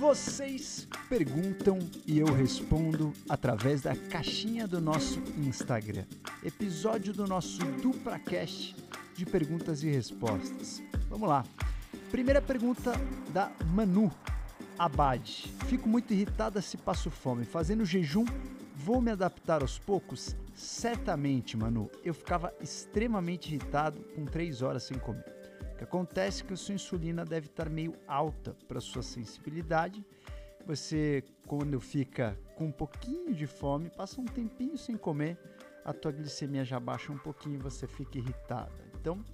Vocês perguntam e eu respondo através da caixinha do nosso Instagram. Episódio do nosso DupraCast de perguntas e respostas. Vamos lá. Primeira pergunta da Manu Abad. Fico muito irritada se passo fome. Fazendo jejum, vou me adaptar aos poucos? Certamente, Manu. Eu ficava extremamente irritado com três horas sem comer. Que acontece é que a sua insulina deve estar meio alta para sua sensibilidade. Você, quando fica com um pouquinho de fome, passa um tempinho sem comer, a tua glicemia já baixa um pouquinho e você fica irritada. Então,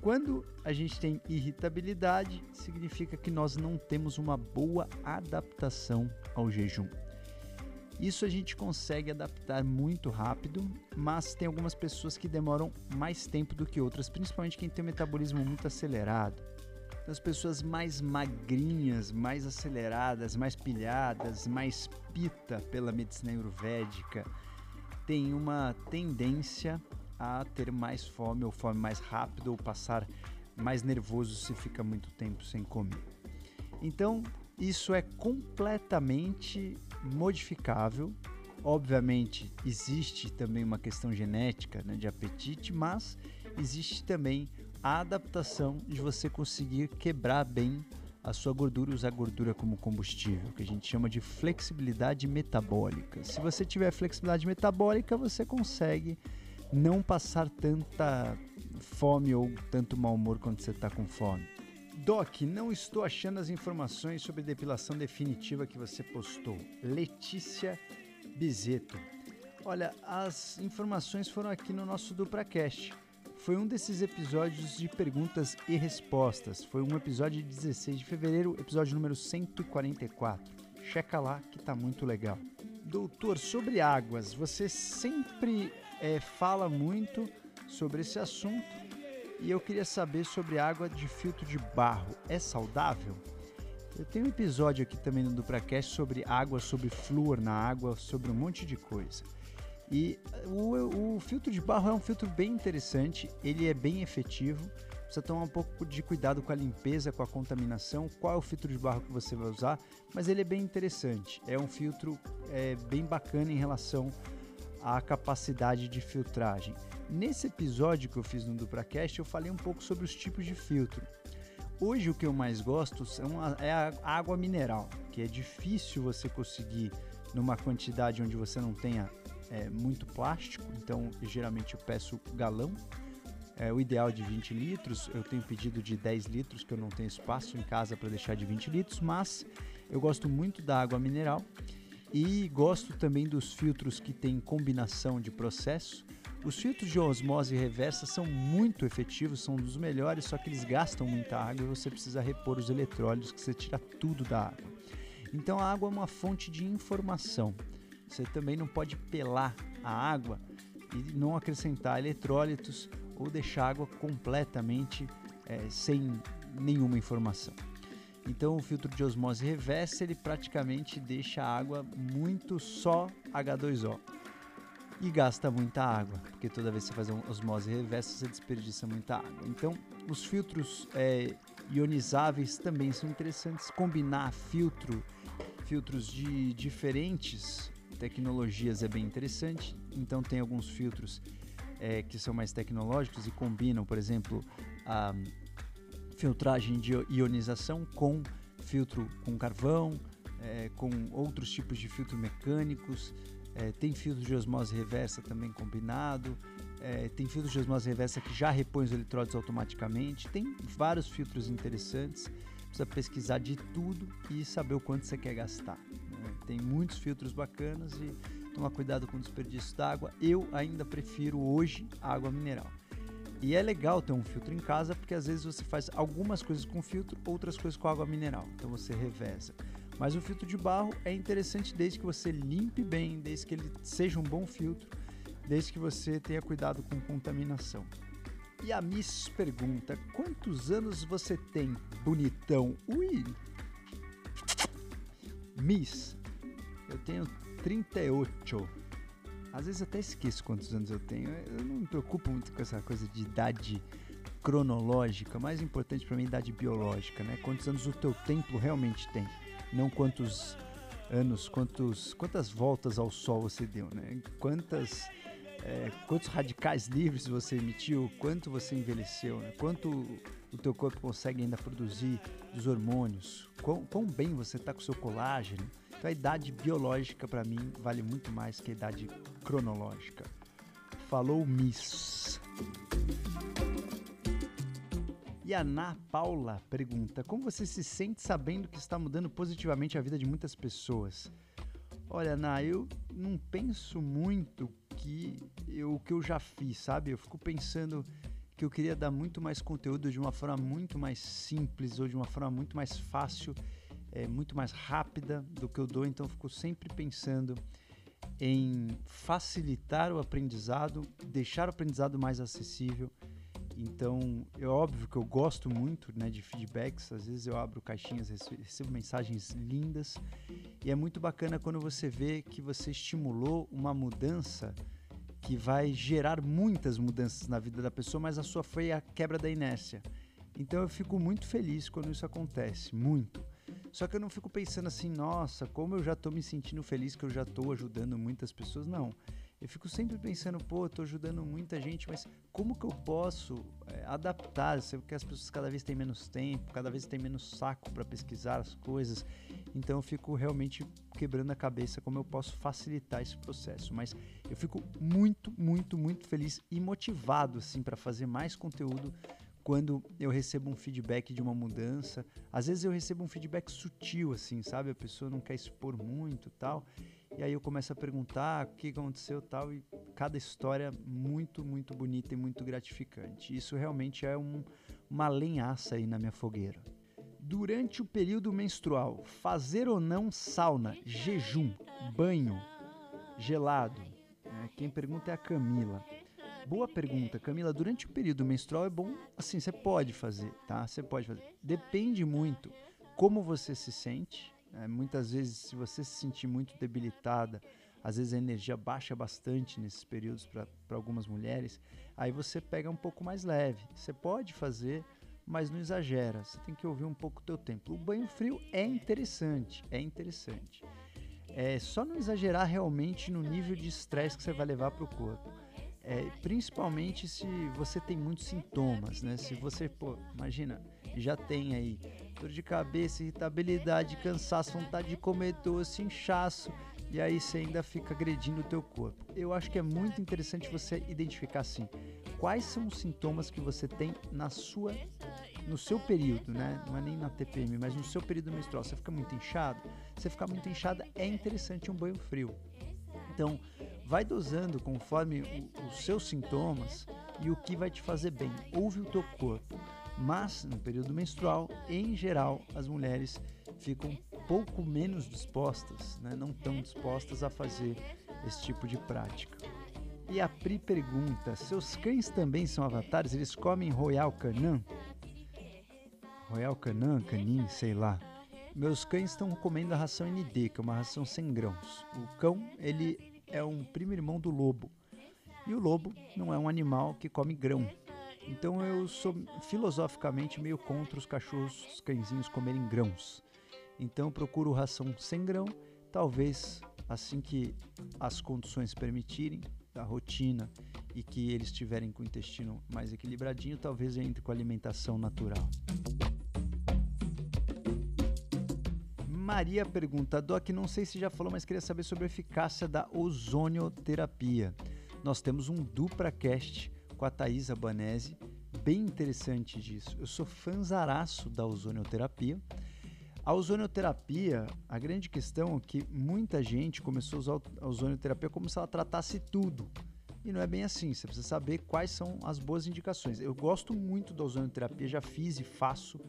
quando a gente tem irritabilidade, significa que nós não temos uma boa adaptação ao jejum. Isso a gente consegue adaptar muito rápido, mas tem algumas pessoas que demoram mais tempo do que outras, principalmente quem tem um metabolismo muito acelerado. Então, as pessoas mais magrinhas, mais aceleradas, mais pilhadas, mais pita pela medicina ayurvédica, têm uma tendência a ter mais fome ou fome mais rápido ou passar mais nervoso se fica muito tempo sem comer. Então, isso é completamente modificável. Obviamente, existe também uma questão genética né, de apetite, mas existe também a adaptação de você conseguir quebrar bem a sua gordura e usar a gordura como combustível, que a gente chama de flexibilidade metabólica. Se você tiver flexibilidade metabólica, você consegue não passar tanta fome ou tanto mau humor quando você está com fome. Doc, não estou achando as informações sobre depilação definitiva que você postou. Letícia Bizeto. Olha, as informações foram aqui no nosso DupraCast. Foi um desses episódios de perguntas e respostas. Foi um episódio de 16 de fevereiro, episódio número 144. Checa lá que tá muito legal. Doutor, sobre águas, você sempre é, fala muito sobre esse assunto e eu queria saber sobre água de filtro de barro. É saudável? Eu tenho um episódio aqui também no DupraCast sobre água, sobre flúor na água, sobre um monte de coisa. E o, o, filtro de barro é um filtro bem interessante, ele é bem efetivo. Precisa tomar um pouco de cuidado com a limpeza, com a contaminação, qual é o filtro de barro que você vai usar, mas ele é bem interessante. É um filtro é, bem bacana em relação à capacidade de filtragem. Nesse episódio que eu fiz no DupraCast, eu falei um pouco sobre os tipos de filtro. Hoje o que eu mais gosto a, é a água mineral, que é difícil você conseguir numa quantidade onde você não tenha é, muito plástico, então geralmente eu peço galão. É, o ideal é de 20 litros, eu tenho pedido de 10 litros, que eu não tenho espaço em casa para deixar de 20 litros, mas eu gosto muito da água mineral e gosto também dos filtros que têm combinação de processo. Os filtros de osmose reversa são muito efetivos, são dos melhores, só que eles gastam muita água e você precisa repor os eletrólitos, que você tira tudo da água. Então a água é uma fonte de informação. Você também não pode pelar a água e não acrescentar eletrólitos ou deixar a água completamente é, sem nenhuma informação. Então o filtro de osmose reversa ele praticamente deixa a água muito só H2O e gasta muita água, porque toda vez que você faz uma osmose reversa você desperdiça muita água. Então os filtros é, ionizáveis também são interessantes. Combinar filtro, filtros de diferentes tecnologias é bem interessante. Então tem alguns filtros é, que são mais tecnológicos e combinam, por exemplo, a filtragem de ionização com filtro com carvão, é, com outros tipos de filtros mecânicos. É, tem filtro de osmose reversa também combinado. É, tem filtro de osmose reversa que já repõe os eletrodos automaticamente. Tem vários filtros interessantes. Precisa pesquisar de tudo e saber o quanto você quer gastar. Né? Tem muitos filtros bacanas e tomar cuidado com o desperdício d'água. Eu ainda prefiro hoje água mineral. E é legal ter um filtro em casa porque às vezes você faz algumas coisas com filtro, outras coisas com água mineral. Então você reveza. Mas o filtro de barro é interessante desde que você limpe bem, desde que ele seja um bom filtro, desde que você tenha cuidado com contaminação. E a Miss pergunta: quantos anos você tem, bonitão? Ui! Miss, eu tenho 38. Às vezes até esqueço quantos anos eu tenho. Eu não me preocupo muito com essa coisa de idade cronológica. Mais importante para mim é idade biológica, né? Quantos anos o teu templo realmente tem. não quantos anos, quantos, quantas voltas ao sol você deu, né? Quantas, é, quantos radicais livres você emitiu, quanto você envelheceu, né? quanto o teu corpo consegue ainda produzir dos hormônios, quão, quão bem você está com o seu colágeno. Então a idade biológica para mim vale muito mais que a idade cronológica. Falou Miss. E a Ana Paula pergunta: Como você se sente sabendo que está mudando positivamente a vida de muitas pessoas? Olha, Ana, eu não penso muito que eu, o que eu já fiz, sabe? Eu fico pensando que eu queria dar muito mais conteúdo de uma forma muito mais simples ou de uma forma muito mais fácil, é, muito mais rápida do que eu dou. Então, eu fico sempre pensando em facilitar o aprendizado, deixar o aprendizado mais acessível então, é óbvio que eu gosto muito né, de feedbacks. Às vezes eu abro caixinhas, recebo mensagens lindas. E é muito bacana quando você vê que você estimulou uma mudança que vai gerar muitas mudanças na vida da pessoa, mas a sua foi a quebra da inércia. Então eu fico muito feliz quando isso acontece, muito. Só que eu não fico pensando assim, nossa, como eu já estou me sentindo feliz que eu já estou ajudando muitas pessoas. Não eu fico sempre pensando, pô, eu tô ajudando muita gente, mas como que eu posso é, adaptar? Porque as pessoas cada vez têm menos tempo, cada vez têm menos saco para pesquisar as coisas. Então eu fico realmente quebrando a cabeça como eu posso facilitar esse processo. Mas eu fico muito, muito, muito feliz e motivado assim para fazer mais conteúdo quando eu recebo um feedback de uma mudança. Às vezes eu recebo um feedback sutil assim, sabe? A pessoa não quer expor muito, tal. E aí eu começo a perguntar o que aconteceu tal e cada história muito, muito bonita e muito gratificante. Isso realmente é um, uma lenhaça aí na minha fogueira. Durante o período menstrual, fazer ou não sauna, jejum, banho, gelado? É, quem pergunta é a Camila. Boa pergunta, Camila. Durante o período menstrual é bom, assim, você pode fazer, tá? Você pode fazer. Depende muito como você se sente, é, muitas vezes, se você se sentir muito debilitada, às vezes a energia baixa bastante nesses períodos para algumas mulheres, aí você pega um pouco mais leve. Você pode fazer, mas não exagera. Você tem que ouvir um pouco o teu tempo. O banho frio é interessante, é interessante. É só não exagerar realmente no nível de estresse que você vai levar para o corpo. É, principalmente se você tem muitos sintomas, né? Se você, pô, imagina, já tem aí dor de cabeça, irritabilidade, cansaço, vontade de comer doce, inchaço, e aí você ainda fica agredindo o teu corpo. Eu acho que é muito interessante você identificar assim, quais são os sintomas que você tem na sua no seu período, né? Não é nem na TPM, mas no seu período menstrual. Você fica muito inchado? Você ficar muito inchada é interessante um banho frio. Então, vai dosando conforme o, os seus sintomas e o que vai te fazer bem. Ouve o teu corpo. Mas no período menstrual, em geral, as mulheres ficam pouco menos dispostas, né? não tão dispostas a fazer esse tipo de prática. E a Pri pergunta: seus cães também são avatares? Eles comem Royal Canin? Royal Canin, Canin, sei lá. Meus cães estão comendo a ração ND, que é uma ração sem grãos. O cão, ele é um primo irmão do lobo. E o lobo não é um animal que come grão. Então eu sou filosoficamente meio contra os cachorros, os cãezinhos comerem grãos. Então eu procuro ração sem grão, talvez assim que as condições permitirem, a rotina e que eles estiverem com o intestino mais equilibradinho, talvez entre com alimentação natural. Maria pergunta, Doc, não sei se já falou, mas queria saber sobre a eficácia da ozonioterapia. Nós temos um DupraCast com a Thaisa Banese, bem interessante disso. Eu sou fanzaraço da ozonioterapia. A ozonioterapia, a grande questão é que muita gente começou a usar a ozonioterapia como se ela tratasse tudo. E não é bem assim, você precisa saber quais são as boas indicações. Eu gosto muito da ozonioterapia, já fiz e faço.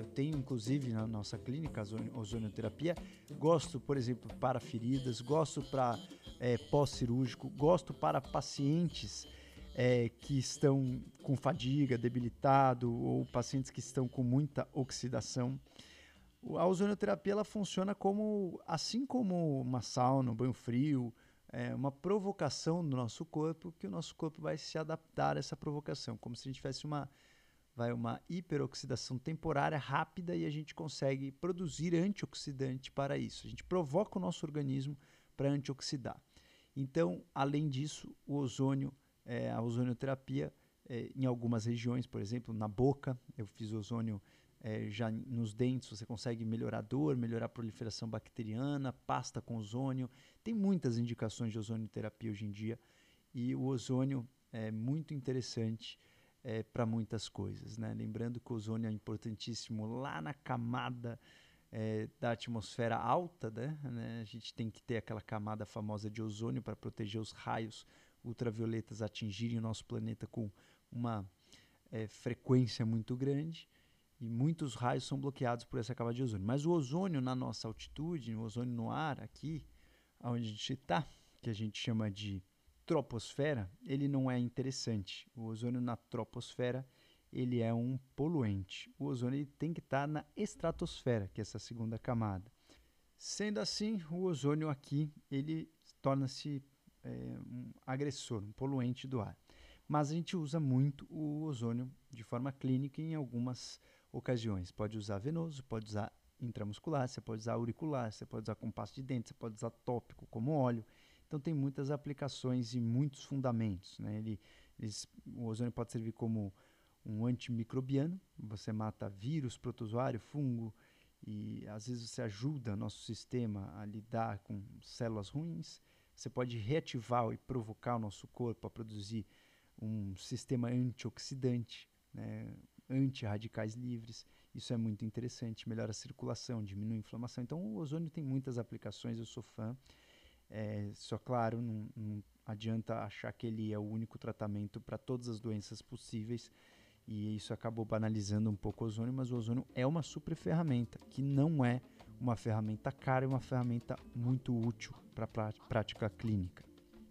Eu tenho, inclusive, na nossa clínica ozonioterapia. Gosto, por exemplo, para feridas, gosto para é, pós-cirúrgico, gosto para pacientes é, que estão com fadiga, debilitado ou pacientes que estão com muita oxidação. A ozonioterapia ela funciona como, assim como uma sauna, um banho frio, é uma provocação do nosso corpo que o nosso corpo vai se adaptar a essa provocação, como se a gente tivesse uma vai uma hiperoxidação temporária rápida e a gente consegue produzir antioxidante para isso. A gente provoca o nosso organismo para antioxidar. Então, além disso, o ozônio, é, a ozonioterapia, é, em algumas regiões, por exemplo, na boca, eu fiz ozônio é, já nos dentes, você consegue melhorar a dor, melhorar a proliferação bacteriana, pasta com ozônio. Tem muitas indicações de ozonioterapia hoje em dia e o ozônio é muito interessante é, para muitas coisas. Né? Lembrando que o ozônio é importantíssimo lá na camada é, da atmosfera alta, né? né? a gente tem que ter aquela camada famosa de ozônio para proteger os raios ultravioletas atingirem o nosso planeta com uma é, frequência muito grande e muitos raios são bloqueados por essa camada de ozônio. Mas o ozônio na nossa altitude, o ozônio no ar aqui, onde a gente está, que a gente chama de troposfera, ele não é interessante. O ozônio na troposfera, ele é um poluente. O ozônio ele tem que estar tá na estratosfera, que é essa segunda camada. Sendo assim, o ozônio aqui, ele torna-se é, um agressor, um poluente do ar. Mas a gente usa muito o ozônio de forma clínica em algumas ocasiões. Pode usar venoso, pode usar intramuscular, você pode usar auricular, você pode usar com pasta de dente, você pode usar tópico como óleo. Então tem muitas aplicações e muitos fundamentos. Né? Ele, eles, o ozônio pode servir como um antimicrobiano, você mata vírus, protozoário, fungo, e às vezes você ajuda nosso sistema a lidar com células ruins. Você pode reativar e provocar o nosso corpo a produzir um sistema antioxidante, né? anti-radicais livres. Isso é muito interessante, melhora a circulação, diminui a inflamação. Então o ozônio tem muitas aplicações, eu sou fã. É, só claro, não, não adianta achar que ele é o único tratamento para todas as doenças possíveis e isso acabou banalizando um pouco o ozônio, mas o ozônio é uma super ferramenta, que não é uma ferramenta cara, é uma ferramenta muito útil para a prática clínica.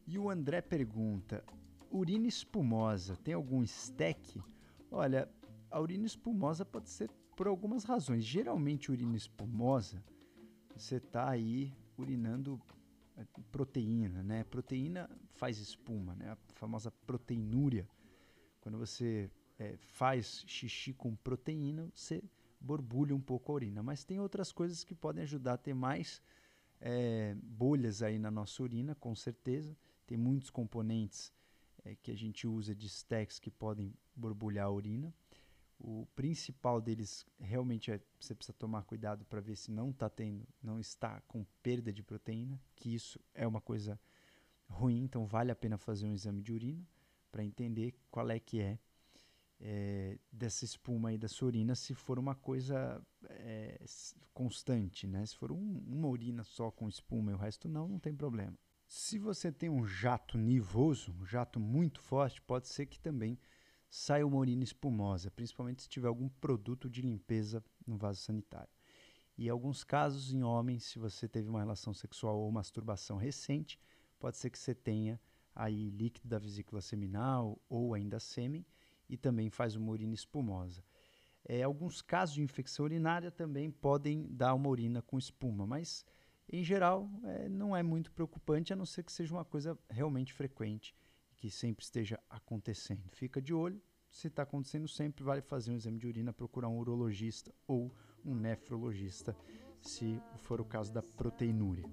E o André pergunta: urina espumosa tem algum stack? Olha, a urina espumosa pode ser por algumas razões. Geralmente, urina espumosa, você está aí urinando proteína, né? Proteína faz espuma, né? A famosa proteinúria. Quando você é, faz xixi com proteína, você borbulha um pouco a urina. Mas tem outras coisas que podem ajudar a ter mais é, bolhas aí na nossa urina, com certeza. Tem muitos componentes é, que a gente usa de stacks que podem borbulhar a urina. O principal deles realmente é você precisa tomar cuidado para ver se não está tendo, não está com perda de proteína, que isso é uma coisa ruim, então vale a pena fazer um exame de urina para entender qual é que é, é, dessa espuma aí da sua urina, se for uma coisa é, constante, né? Se for um, uma urina só com espuma e o resto não, não tem problema. Se você tem um jato nivoso, um jato muito forte, pode ser que também sai uma urina espumosa, principalmente se tiver algum produto de limpeza no vaso sanitário. E alguns casos, em homens, se você teve uma relação sexual ou masturbação recente, pode ser que você tenha aí líquido da vesícula seminal ou ainda sêmen e também faz uma urina espumosa. É, alguns casos de infecção urinária também podem dar uma urina com espuma, mas em geral é, não é muito preocupante, a não ser que seja uma coisa realmente frequente que sempre esteja acontecendo. Fica de olho, se está acontecendo sempre, vale fazer um exame de urina, procurar um urologista ou um nefrologista, se for o caso da proteinúria.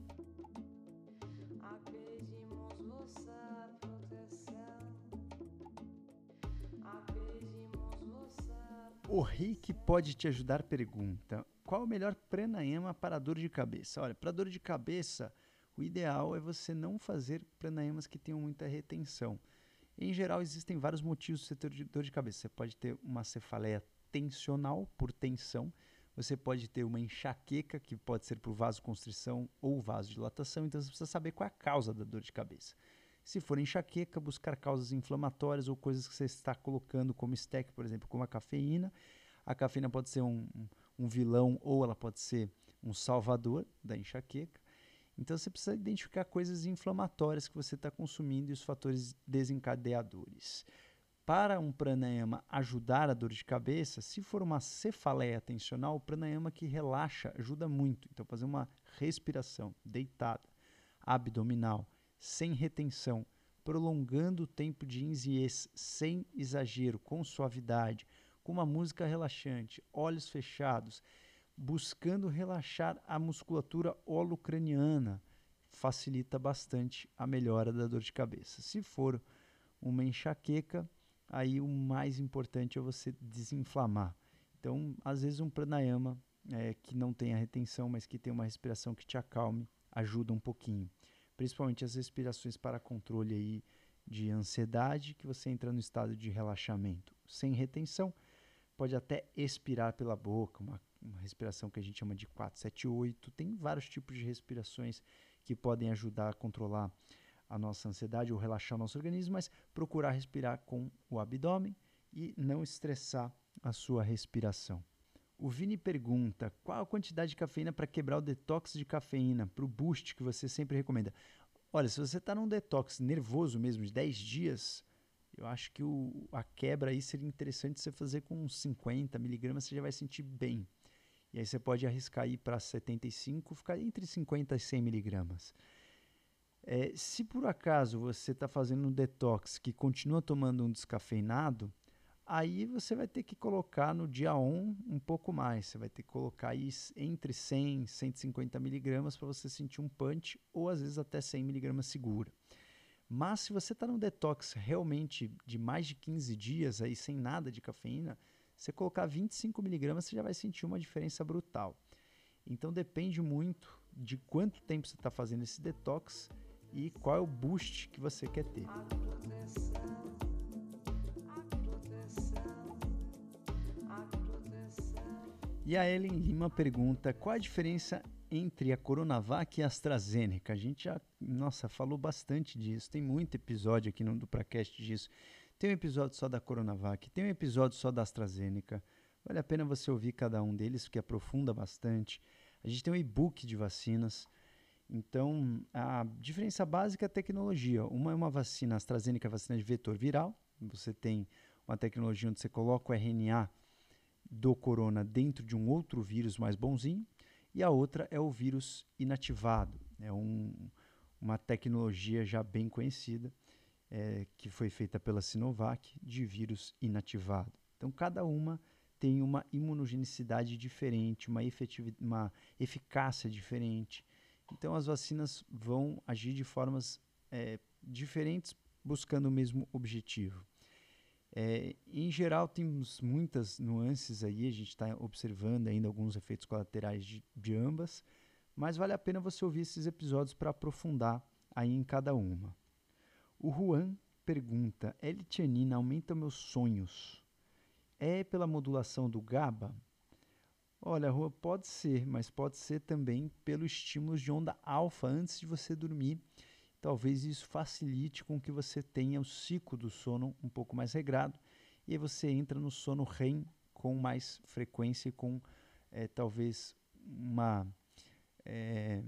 O Rick pode te ajudar pergunta: qual o melhor pranayama para dor de cabeça? Olha, para dor de cabeça, o ideal é você não fazer pranayamas que tenham muita retenção. Em geral, existem vários motivos de você ter dor de cabeça. Você pode ter uma cefaleia tensional, por tensão. Você pode ter uma enxaqueca, que pode ser por vasoconstrição ou vasodilatação. Então, você precisa saber qual é a causa da dor de cabeça. Se for enxaqueca, buscar causas inflamatórias ou coisas que você está colocando como stack, por exemplo, como a cafeína. A cafeína pode ser um, um vilão ou ela pode ser um salvador da enxaqueca. Então você precisa identificar coisas inflamatórias que você está consumindo e os fatores desencadeadores. Para um pranayama ajudar a dor de cabeça, se for uma cefaleia tensional, o pranayama que relaxa ajuda muito. Então fazer uma respiração deitada, abdominal, sem retenção, prolongando o tempo de inzies sem exagero, com suavidade, com uma música relaxante, olhos fechados, buscando relaxar a musculatura holocraniana, facilita bastante a melhora da dor de cabeça. Se for uma enxaqueca, aí o mais importante é você desinflamar. Então, às vezes um pranayama é, que não tenha retenção, mas que tenha uma respiração que te acalme, ajuda um pouquinho. Principalmente as respirações para controle aí de ansiedade, que você entra no estado de relaxamento. Sem retenção, pode até expirar pela boca, uma, uma respiração que a gente chama de 478. Tem vários tipos de respirações que podem ajudar a controlar a nossa ansiedade ou relaxar o nosso organismo, mas procurar respirar com o abdômen e não estressar a sua respiração. O Vini pergunta: qual a quantidade de cafeína para quebrar o detox de cafeína, para o boost que você sempre recomenda? Olha, se você está num detox nervoso mesmo, de 10 dias, eu acho que o, a quebra aí seria interessante você fazer com uns 50 miligramas, você já vai sentir bem. E aí você pode arriscar ir para 75, ficar entre 50 e 100 miligramas. É, se por acaso você está fazendo um detox que continua tomando um descafeinado, aí você vai ter que colocar no dia 1 um pouco mais. Você vai ter que colocar aí entre 100 e 150 miligramas para você sentir um punch, ou às vezes até 100 miligramas segura. Mas se você está num detox realmente de mais de 15 dias, aí sem nada de cafeína, você colocar 25 miligramas, você já vai sentir uma diferença brutal. Então depende muito de quanto tempo você está fazendo esse detox e qual é o boost que você quer ter. E a Ellen Lima pergunta: qual a diferença entre a Coronavac e a AstraZeneca? A gente já, nossa, falou bastante disso. Tem muito episódio aqui no DupraCast disso. Tem um episódio só da Coronavac, tem um episódio só da AstraZeneca. Vale a pena você ouvir cada um deles, porque aprofunda bastante. A gente tem um e-book de vacinas. Então, a diferença básica é a tecnologia. Uma é uma vacina AstraZeneca, vacina de vetor viral. Você tem uma tecnologia onde você coloca o RNA do corona dentro de um outro vírus mais bonzinho, e a outra é o vírus inativado. É um, uma tecnologia já bem conhecida, é, que foi feita pela Sinovac, de vírus inativado. Então, cada uma tem uma imunogenicidade diferente, uma, uma eficácia diferente. Então, as vacinas vão agir de formas é, diferentes, buscando o mesmo objetivo. É, em geral, temos muitas nuances aí, a gente está observando ainda alguns efeitos colaterais de, de, ambas, mas vale a pena você ouvir esses episódios para aprofundar aí em cada uma. O Juan pergunta: L-tianina aumenta meus sonhos? É pela modulação do GABA? Olha, Juan, pode ser, mas pode ser também pelo estímulo de onda alfa antes de você dormir talvez isso facilite com que você tenha o ciclo do sono um pouco mais regrado e aí você entra no sono REM com mais frequência e com é, talvez uma é,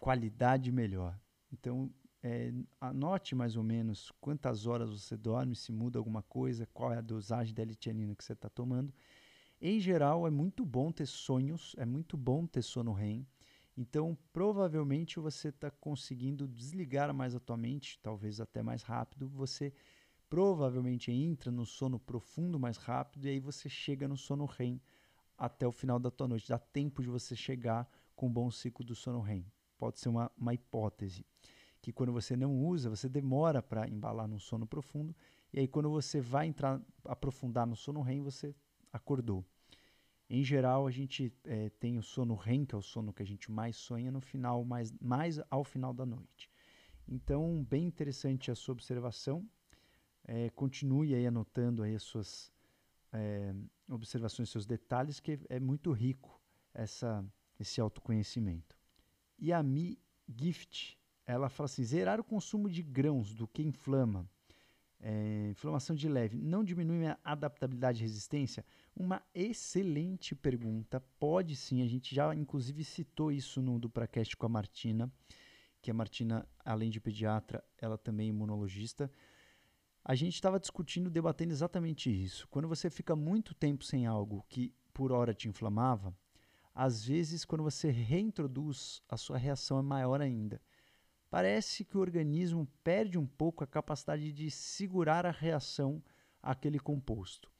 qualidade melhor. Então, é, anote mais ou menos quantas horas você dorme, se muda alguma coisa, qual é a dosagem da litianina que você está tomando. Em geral, é muito bom ter sonhos, é muito bom ter sono REM. Então, provavelmente você está conseguindo desligar mais a tua mente, talvez até mais rápido. Você provavelmente entra no sono profundo mais rápido e aí você chega no sono REM até o final da tua noite. Dá tempo de você chegar com um bom ciclo do sono REM. Pode ser uma, uma hipótese. Que quando você não usa, você demora para embalar no sono profundo. E aí, quando você vai entrar, aprofundar no sono REM, você acordou. Em geral, a gente é, tem o sono REM, que é o sono que a gente mais sonha no final, mais, mais ao final da noite. Então, bem interessante a sua observação. É, continue aí anotando aí as suas é, observações, seus detalhes, que é muito rico essa, esse autoconhecimento. E a Mi Gift, ela fala assim, zerar o consumo de grãos do que inflama é, inflamação de leve não diminui minha adaptabilidade e resistência? Uma excelente pergunta. Pode sim, a gente já inclusive citou isso no DupraCast com a Martina, que a Martina, além de pediatra, ela também é imunologista. A gente estava discutindo, debatendo exatamente isso. Quando você fica muito tempo sem algo que por hora te inflamava, às vezes quando você reintroduz, a sua reação é maior ainda parece que o organismo perde um pouco a capacidade de segurar a reação àquele composto.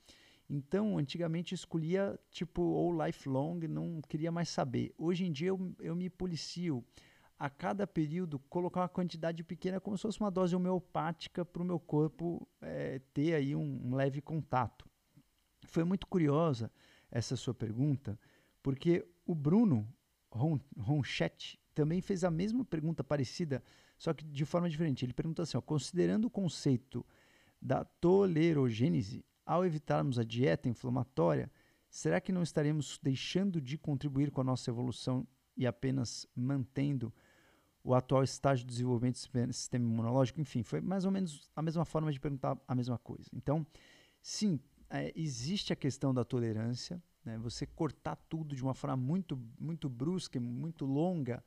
Então, antigamente escolhia tipo ou lifelong, não queria mais saber. Hoje em dia eu, eu me policio a cada período colocar uma quantidade pequena como se fosse uma dose homeopática para o meu corpo é, ter aí um, um, leve contato. Foi muito curiosa essa sua pergunta, porque o Bruno Ronchetti também fez a mesma pergunta parecida, só que de forma diferente. Ele pergunta assim: ó, considerando o conceito da tolerogênese, ao evitarmos a dieta inflamatória, será que não estaremos deixando de contribuir com a nossa evolução e apenas mantendo o atual estágio de desenvolvimento do sistema imunológico? Enfim, foi mais ou menos a mesma forma de perguntar a mesma coisa. Então, sim, é, existe a questão da tolerância. Né? Você cortar tudo de uma forma muito, muito brusca, muito longa,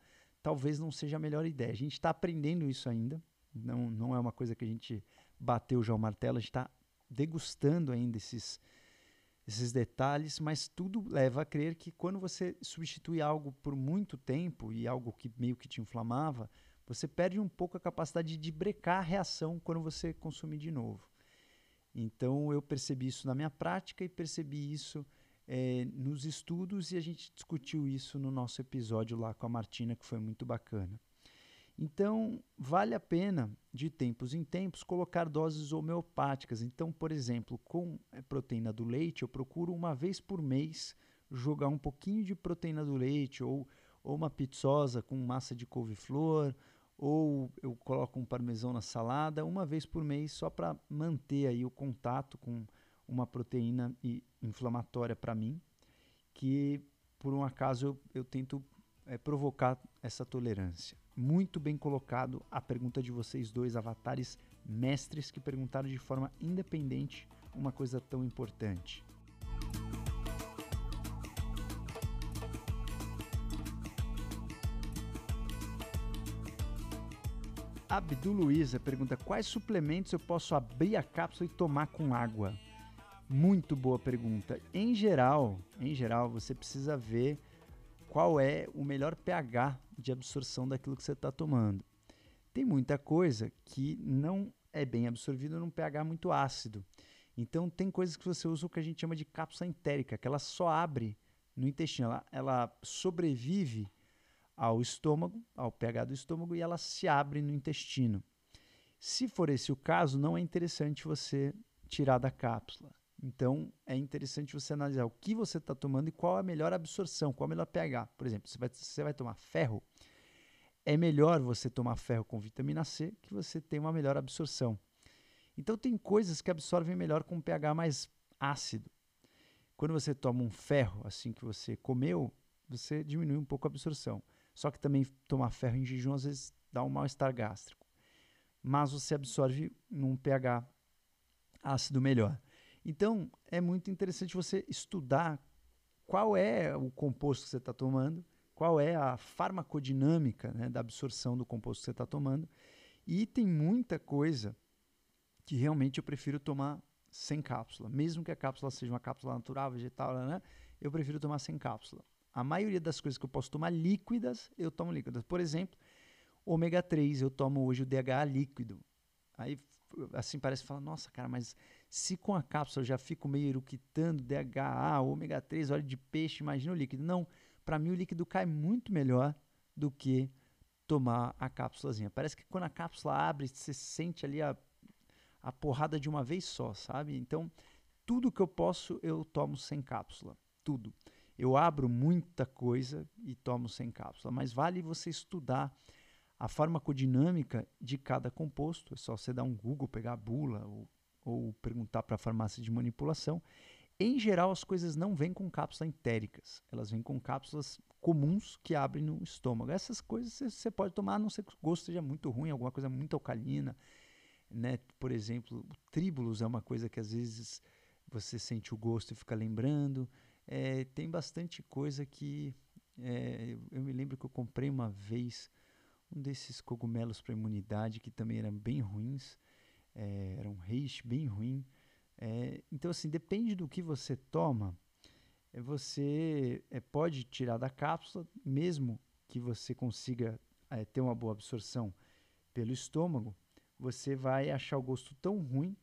talvez não seja a melhor ideia. A gente está aprendendo isso ainda. Não, não é uma coisa que a gente bateu já o martelo, a gente está degustando ainda esses, esses detalhes, mas tudo leva a crer que quando você substitui algo por muito tempo e algo que meio que te inflamava, você perde um pouco a capacidade de brecar a reação quando você consumir de novo. Então eu percebi isso na minha prática e percebi isso é, nos estudos e a gente discutiu isso no nosso episódio lá com a Martina, que foi muito bacana. Então, vale a pena, de tempos em tempos, colocar doses homeopáticas. Então, por exemplo, com a proteína do leite, eu procuro uma vez por mês jogar um pouquinho de proteína do leite ou, ou uma pizzosa com massa de couve-flor, ou eu coloco um parmesão na salada uma vez por mês só para manter aí o contato com uma proteína inflamatória para mim, que por um acaso eu, eu tento é, provocar essa tolerância muito bem colocado a pergunta de vocês dois avatares mestres que perguntaram de forma independente uma coisa tão importante. Abdul Luiza pergunta: quais suplementos eu posso abrir a cápsula e tomar com água? Muito boa pergunta. Em geral, em geral, você precisa ver qual é o melhor pH de absorção daquilo que você está tomando. Tem muita coisa que não é bem absorvida num pH muito ácido. Então, tem coisas que você usa o que a gente chama de cápsula entérica, que ela só abre no intestino, ela, ela sobrevive ao estômago, ao pH do estômago, e ela se abre no intestino. Se for esse o caso, não é interessante você tirar da cápsula. Então, é interessante você analisar o que você está tomando e qual a melhor absorção, qual a melhor pH. Por exemplo, você vai, você vai tomar ferro, é melhor você tomar ferro com vitamina C que você tem uma melhor absorção. Então, tem coisas que absorvem melhor com pH mais ácido. Quando você toma um ferro, assim que você comeu, você diminui um pouco a absorção. Só que também tomar ferro em jejum às vezes dá um mal-estar gástrico. Mas você absorve num pH ácido melhor. Então, é muito interessante você estudar qual é o composto que você está tomando, qual é a farmacodinâmica né, da absorção do composto que você está tomando. E tem muita coisa que realmente eu prefiro tomar sem cápsula. Mesmo que a cápsula seja uma cápsula natural, vegetal, né, eu prefiro tomar sem cápsula. A maioria das coisas que eu posso tomar líquidas, eu tomo líquidas. Por exemplo, ômega 3, eu tomo hoje o DHA líquido. Aí assim parece falar, nossa, cara, mas se com a cápsula eu já fico meio eruquitando DHA, ômega 3, óleo de peixe, imagina o líquido. Não, para mim o líquido cai muito melhor do que tomar a cápsulazinha. Parece que quando a cápsula abre, você sente ali a, a porrada de uma vez só, sabe? Então, tudo que eu posso, eu tomo sem cápsula. Tudo. Eu abro muita coisa e tomo sem cápsula, mas vale você estudar a farmacodinâmica de cada composto. É só você dar um Google, pegar a bula ou, ou perguntar para a farmácia de manipulação. Em geral, as coisas não vêm com cápsulas entéricas, elas vêm com cápsulas comuns que abrem no estômago. Essas coisas você pode tomar, a não ser que o gosto seja muito ruim, alguma coisa muito alcalina. Né? Por exemplo, o tríbulos é uma coisa que às vezes você sente o gosto e fica lembrando. É, tem bastante coisa que. É, eu me lembro que eu comprei uma vez um desses cogumelos para imunidade que também eram bem ruins, é, era um reishi bem ruim. É, então, assim, depende do que você toma, é, você é, pode tirar da cápsula, mesmo que você consiga é, ter uma boa absorção pelo estômago, você vai achar o gosto tão ruim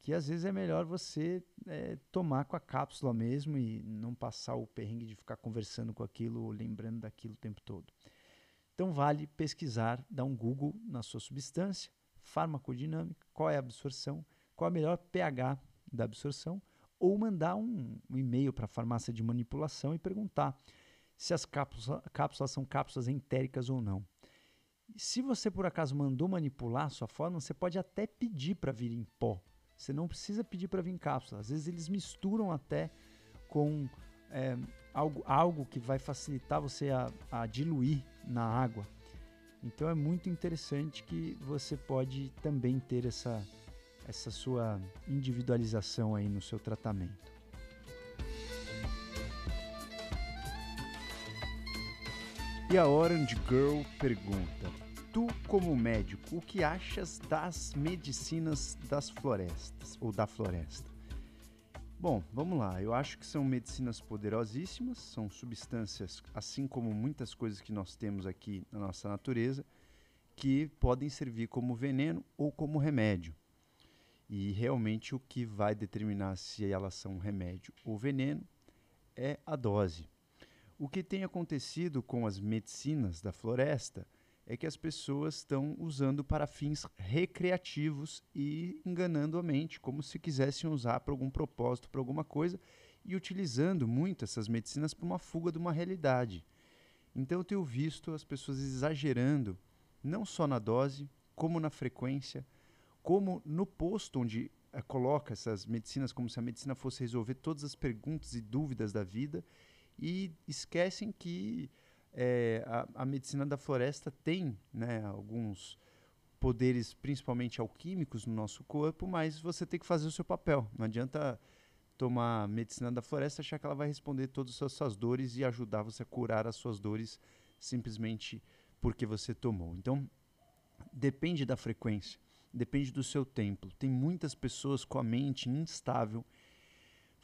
que às vezes é melhor você é, tomar com a cápsula mesmo e não passar o perrengue de ficar conversando com aquilo, lembrando daquilo o tempo todo. Então vale pesquisar, dar um Google na sua substância, farmacodinâmica, qual é a absorção, qual é o melhor pH da absorção, ou mandar um, um e-mail para a farmácia de manipulação e perguntar se as cápsulas, cápsulas são cápsulas entéricas ou não. Se você por acaso mandou manipular a sua forma, você pode até pedir para vir em pó. Você não precisa pedir para vir em cápsula. Às vezes eles misturam até com é, algo, algo que vai facilitar você a, a diluir na água. Então é muito interessante que você pode também ter essa, essa sua individualização aí no seu tratamento. E a Orange Girl pergunta: Tu, como médico, o que achas das medicinas das florestas ou da floresta? Bom, vamos lá. Eu acho que são medicinas poderosíssimas, são substâncias, assim como muitas coisas que nós temos aqui na nossa natureza, que podem servir como veneno ou como remédio. E realmente o que vai determinar se elas são remédio ou veneno é a dose. O que tem acontecido com as medicinas da floresta é que as pessoas estão usando para fins recreativos e enganando a mente, como se quisessem usar para algum propósito, para alguma coisa, e utilizando muito essas medicinas para uma fuga de uma realidade. Então eu tenho visto as pessoas exagerando, não só na dose, como na frequência, como no posto onde uh, coloca essas medicinas, como se a medicina fosse resolver todas as perguntas e dúvidas da vida e esquecem que é, a, a, medicina da floresta tem né, alguns poderes, principalmente alquímicos, no nosso corpo, mas você tem que fazer o seu papel. Não adianta tomar medicina da floresta achar que ela vai responder todas as suas dores e ajudar você a curar as suas dores simplesmente porque você tomou. Então, depende da frequência, depende do seu tempo. Tem muitas pessoas com a mente instável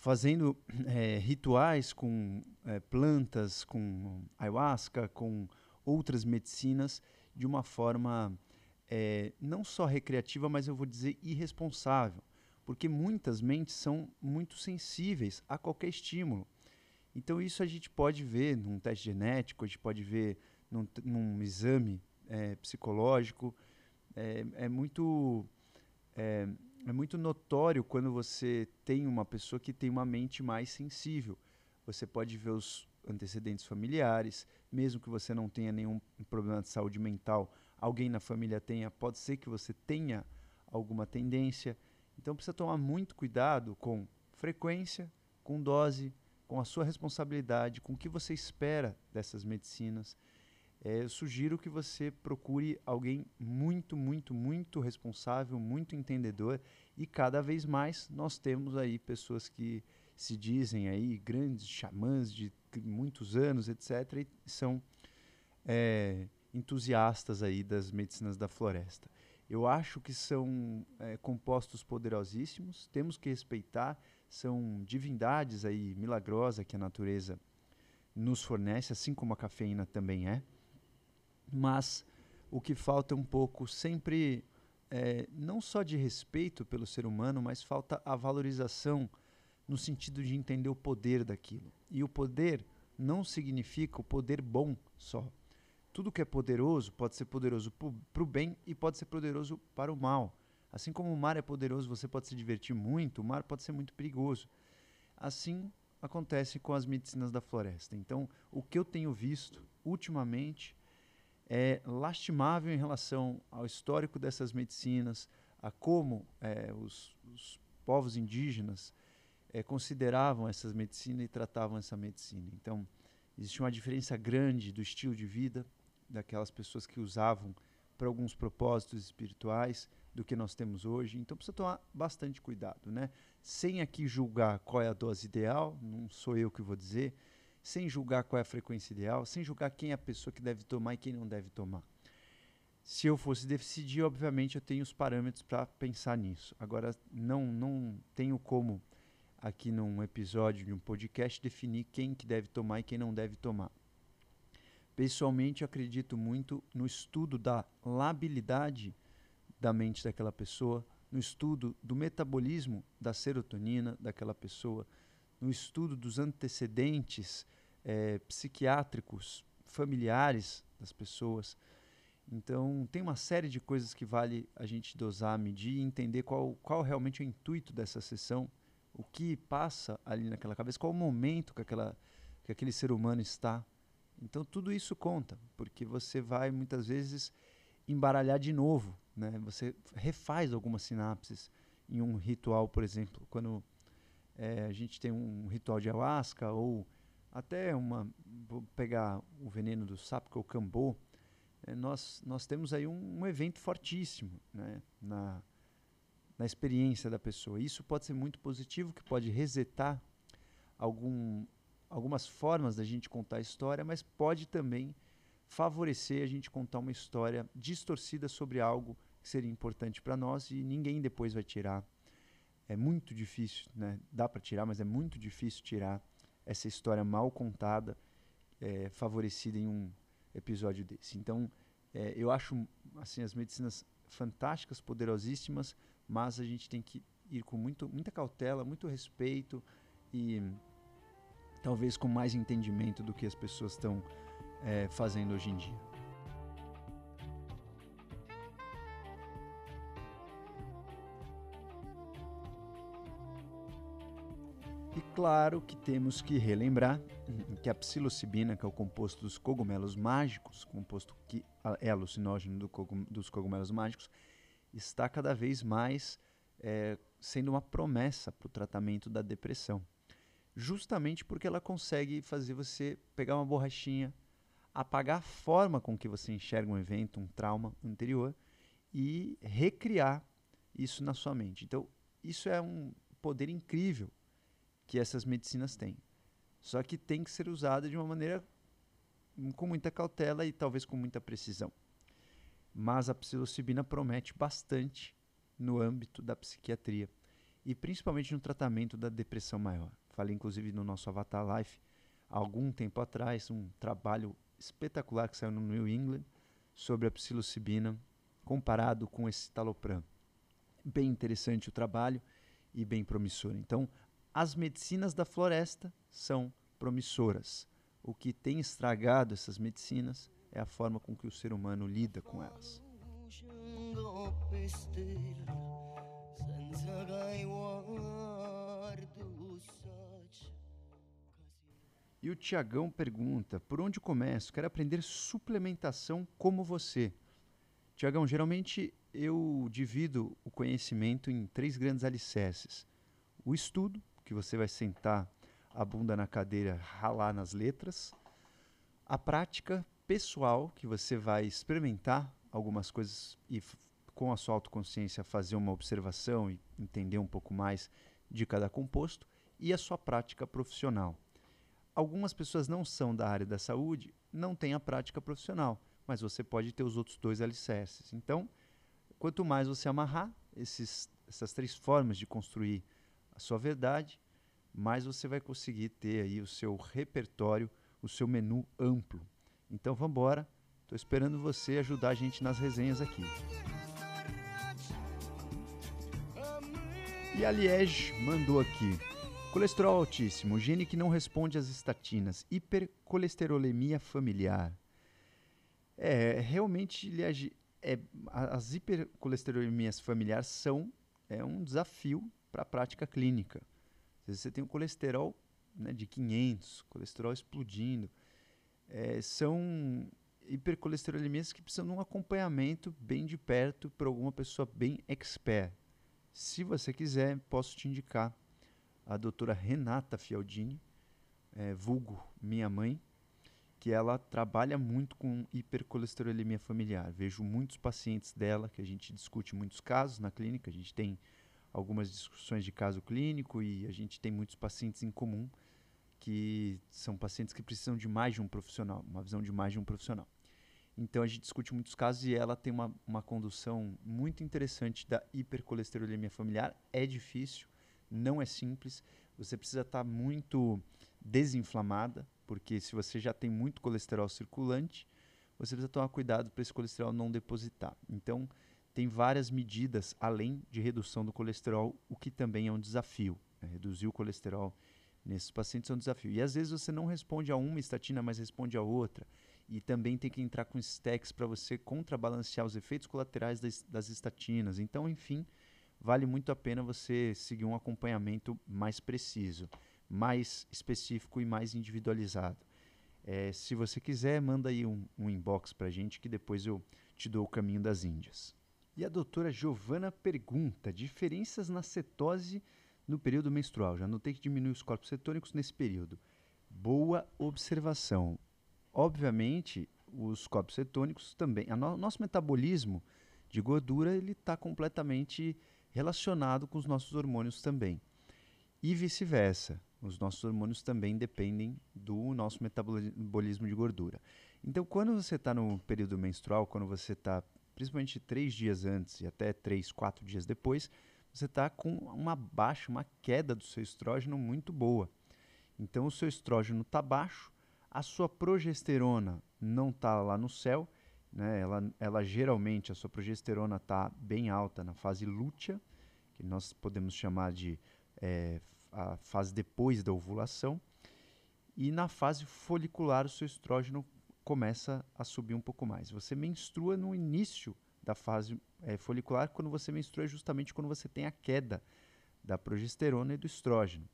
fazendo é, rituais com é, plantas, com ayahuasca, com outras medicinas, de uma forma é, não só recreativa, mas eu vou dizer irresponsável, porque muitas mentes são muito sensíveis a qualquer estímulo. Então isso a gente pode ver num teste genético, a gente pode ver num, num exame psicológico, é, muito é muito notório quando você tem uma pessoa que tem uma mente mais sensível. Você pode ver os antecedentes familiares, mesmo que você não tenha nenhum problema de saúde mental, alguém na família tenha, pode ser que você tenha alguma tendência. Então precisa tomar muito cuidado com frequência, com dose, com a sua responsabilidade, com o que você espera dessas medicinas é, sugiro que você procure alguém muito, muito, muito responsável, muito entendedor e cada vez mais nós temos aí pessoas que se dizem aí grandes xamãs de muitos anos, etc., e são é, entusiastas aí das medicinas da floresta. Eu acho que são é, compostos poderosíssimos, temos que respeitar, são divindades aí milagrosas que a natureza nos fornece, assim como a cafeína também é mas o que falta um pouco sempre é, não só de respeito pelo ser humano, mas falta a valorização no sentido de entender o poder daquilo. E o poder não significa o poder bom só. Tudo que é poderoso pode ser poderoso para o bem e pode ser poderoso para o mal. Assim como o mar é poderoso, você pode se divertir muito, o mar pode ser muito perigoso. Assim acontece com as medicinas da floresta. Então, o que eu tenho visto ultimamente é lastimável em relação ao histórico dessas medicinas, a como é, os, os, povos indígenas é, consideravam essas medicinas e tratavam essa medicina. Então, existe uma diferença grande do estilo de vida daquelas pessoas que usavam para alguns propósitos espirituais do que nós temos hoje. Então precisa tomar bastante cuidado, né? Sem aqui julgar qual é a dose ideal, não sou eu que vou dizer, sem julgar qual é a frequência ideal, sem julgar quem é a pessoa que deve tomar e quem não deve tomar. Se eu fosse decidir, obviamente eu tenho os parâmetros para pensar nisso. Agora, não, não tenho como, aqui num episódio de um podcast, definir quem que deve tomar e quem não deve tomar. Pessoalmente, eu acredito muito no estudo da labilidade da mente daquela pessoa, no estudo do metabolismo da serotonina daquela pessoa, no estudo dos antecedentes é, psiquiátricos familiares das pessoas. Então, tem uma série de coisas que vale a gente dosar, medir e entender qual, qual realmente é o intuito dessa sessão, o que passa ali naquela cabeça, qual o momento que, aquela, que aquele ser humano está. Então, tudo isso conta, porque você vai muitas vezes embaralhar de novo, né? Você refaz algumas sinapses em um ritual, por exemplo, quando é, a gente tem um ritual de ayahuasca ou até uma, vou pegar o veneno do sapo, que é o cambô, é, nós, nós temos aí um, um evento fortíssimo né, na, na experiência da pessoa. Isso pode ser muito positivo, que pode resetar algum, algumas formas da gente contar a história, mas pode também favorecer a gente contar uma história distorcida sobre algo que seria importante para nós e ninguém depois vai tirar. É muito difícil, né? Dá para tirar, mas é muito difícil tirar essa história mal contada, é, favorecida em um episódio desse. Então, é, eu acho assim as medicinas fantásticas, poderosíssimas, mas a gente tem que ir com muito, muita cautela, muito respeito e talvez com mais entendimento do que as pessoas estão é, fazendo hoje em dia. Claro que temos que relembrar que a psilocibina, que é o composto dos cogumelos mágicos, composto que é alucinógeno do cogum, dos cogumelos mágicos, está cada vez mais é, sendo uma promessa para o tratamento da depressão. Justamente porque ela consegue fazer você pegar uma borrachinha, apagar a forma com que você enxerga um evento, um trauma anterior e recriar isso na sua mente. Então, isso é um poder incrível que essas medicinas têm. Só que tem que ser usada de uma maneira com muita cautela e talvez com muita precisão. Mas a psilocibina promete bastante no âmbito da psiquiatria e principalmente no tratamento da depressão maior. Falei inclusive no nosso Avatar Life há algum tempo atrás um trabalho espetacular que saiu no New England sobre a psilocibina comparado com esse talopram. Bem interessante o trabalho e bem promissor. Então, as medicinas da floresta são promissoras. O que tem estragado essas medicinas é a forma com que o ser humano lida com elas. E o Tiagão pergunta: por onde começo? Quero aprender suplementação como você. Tiagão, geralmente eu divido o conhecimento em três grandes alicerces: o estudo, que você vai sentar a bunda na cadeira, ralar nas letras. A prática pessoal, que você vai experimentar algumas coisas e com a sua autoconsciência fazer uma observação e entender um pouco mais de cada composto. E a sua prática profissional. Algumas pessoas não são da área da saúde, não têm a prática profissional, mas você pode ter os outros dois alicerces. Então, quanto mais você amarrar esses, essas três formas de construir sua verdade, mais você vai conseguir ter aí o seu repertório, o seu menu amplo. Então vamos embora. Estou esperando você ajudar a gente nas resenhas aqui. E a Liege mandou aqui. Colesterol altíssimo, gene que não responde às estatinas, hipercolesterolemia familiar. É, realmente, Liege, é, as hipercolesterolemias familiares são é um desafio para a prática clínica. Às vezes você tem um colesterol né, de 500, colesterol explodindo. É, são hipercolesterolemias que precisam de um acompanhamento bem de perto por alguma pessoa bem expert. Se você quiser, posso te indicar a doutora Renata Fialdini, é, vulgo minha mãe, que ela trabalha muito com hipercolesterolemia familiar. Vejo muitos pacientes dela, que a gente discute muitos casos na clínica, a gente tem algumas discussões de caso clínico e a gente tem muitos pacientes em comum que são pacientes que precisam de mais de um profissional, uma visão de mais de um profissional. Então a gente discute muitos casos e ela tem uma, uma condução muito interessante da hipercolesterolemia familiar. É difícil, não é simples. Você precisa estar muito desinflamada, porque se você já tem muito colesterol circulante, você precisa tomar cuidado para esse colesterol não depositar. Então, tem várias medidas além de redução do colesterol, o que também é um desafio. Né? Reduzir o colesterol nesses pacientes é um desafio. E às vezes você não responde a uma estatina, mas responde a outra. E também tem que entrar com stacks para você contrabalancear os efeitos colaterais das, das estatinas. Então, enfim, vale muito a pena você seguir um acompanhamento mais preciso, mais específico e mais individualizado. É, se você quiser, manda aí um, um inbox para a gente que depois eu te dou o caminho das Índias. E a doutora Giovana pergunta: diferenças na cetose no período menstrual? Já notei que diminui os corpos cetônicos nesse período. Boa observação. Obviamente, os corpos cetônicos também. O no nosso metabolismo de gordura ele está completamente relacionado com os nossos hormônios também. E vice-versa. Os nossos hormônios também dependem do nosso metabolismo de gordura. Então, quando você está no período menstrual, quando você está principalmente três dias antes e até três, quatro dias depois, você está com uma baixa, uma queda do seu estrógeno muito boa. Então, o seu estrógeno está baixo, a sua progesterona não está lá no céu, né? ela, ela geralmente, a sua progesterona está bem alta na fase lútea, que nós podemos chamar de é, a fase depois da ovulação. E na fase folicular, o seu estrógeno começa a subir um pouco mais. Você menstrua no início da fase é, folicular, quando você menstrua é justamente quando você tem a queda da progesterona e do estrógeno.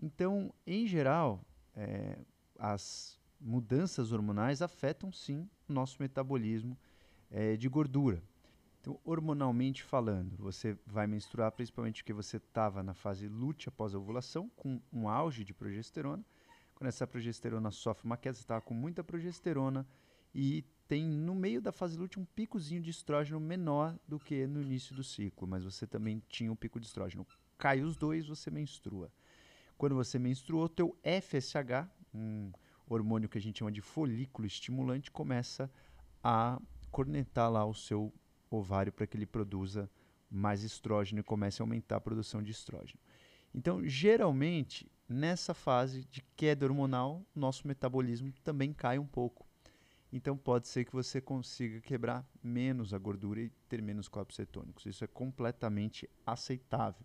Então, em geral, é, as mudanças hormonais afetam sim o nosso metabolismo é, de gordura. Então, hormonalmente falando, você vai menstruar principalmente porque você estava na fase lútea após a ovulação, com um auge de progesterona. Quando essa progesterona sofre uma queda, você estava com muita progesterona e tem no meio da fase lútea um picozinho de estrógeno menor do que no início do ciclo, mas você também tinha um pico de estrógeno. Cai os dois, você menstrua. Quando você menstruou, teu FSH, um hormônio que a gente chama de folículo estimulante, começa a cornetar lá o seu ovário para que ele produza mais estrógeno e comece a aumentar a produção de estrógeno. Então, geralmente, nessa fase de queda hormonal, nosso metabolismo também cai um pouco. Então, pode ser que você consiga quebrar menos a gordura e ter menos corpos cetônicos. Isso é completamente aceitável.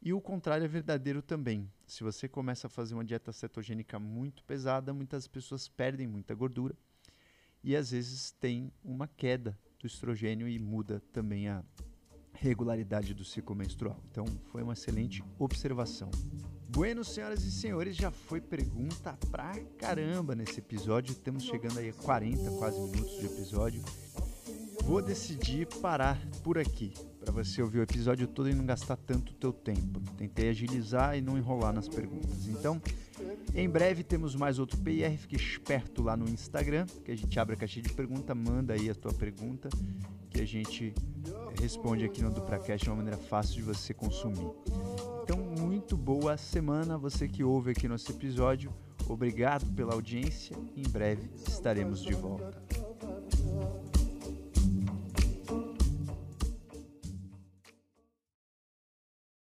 E o contrário é verdadeiro também. Se você começa a fazer uma dieta cetogênica muito pesada, muitas pessoas perdem muita gordura e às vezes tem uma queda do estrogênio e muda também a regularidade do ciclo menstrual. Então, foi uma excelente observação. Bueno, senhoras e senhores, já foi pergunta pra caramba nesse episódio. Estamos chegando aí a 40 quase minutos de episódio. Vou decidir parar por aqui, para você ouvir o episódio todo e não gastar tanto teu tempo. Tentei agilizar e não enrolar nas perguntas. Então, em breve temos mais outro PR, fique esperto lá no Instagram, que a gente abre a caixinha de pergunta, manda aí a tua pergunta, que a gente responde aqui no Dupracast de uma maneira fácil de você consumir. Então, muito boa semana você que ouve aqui nosso episódio. Obrigado pela audiência. Em breve estaremos de volta.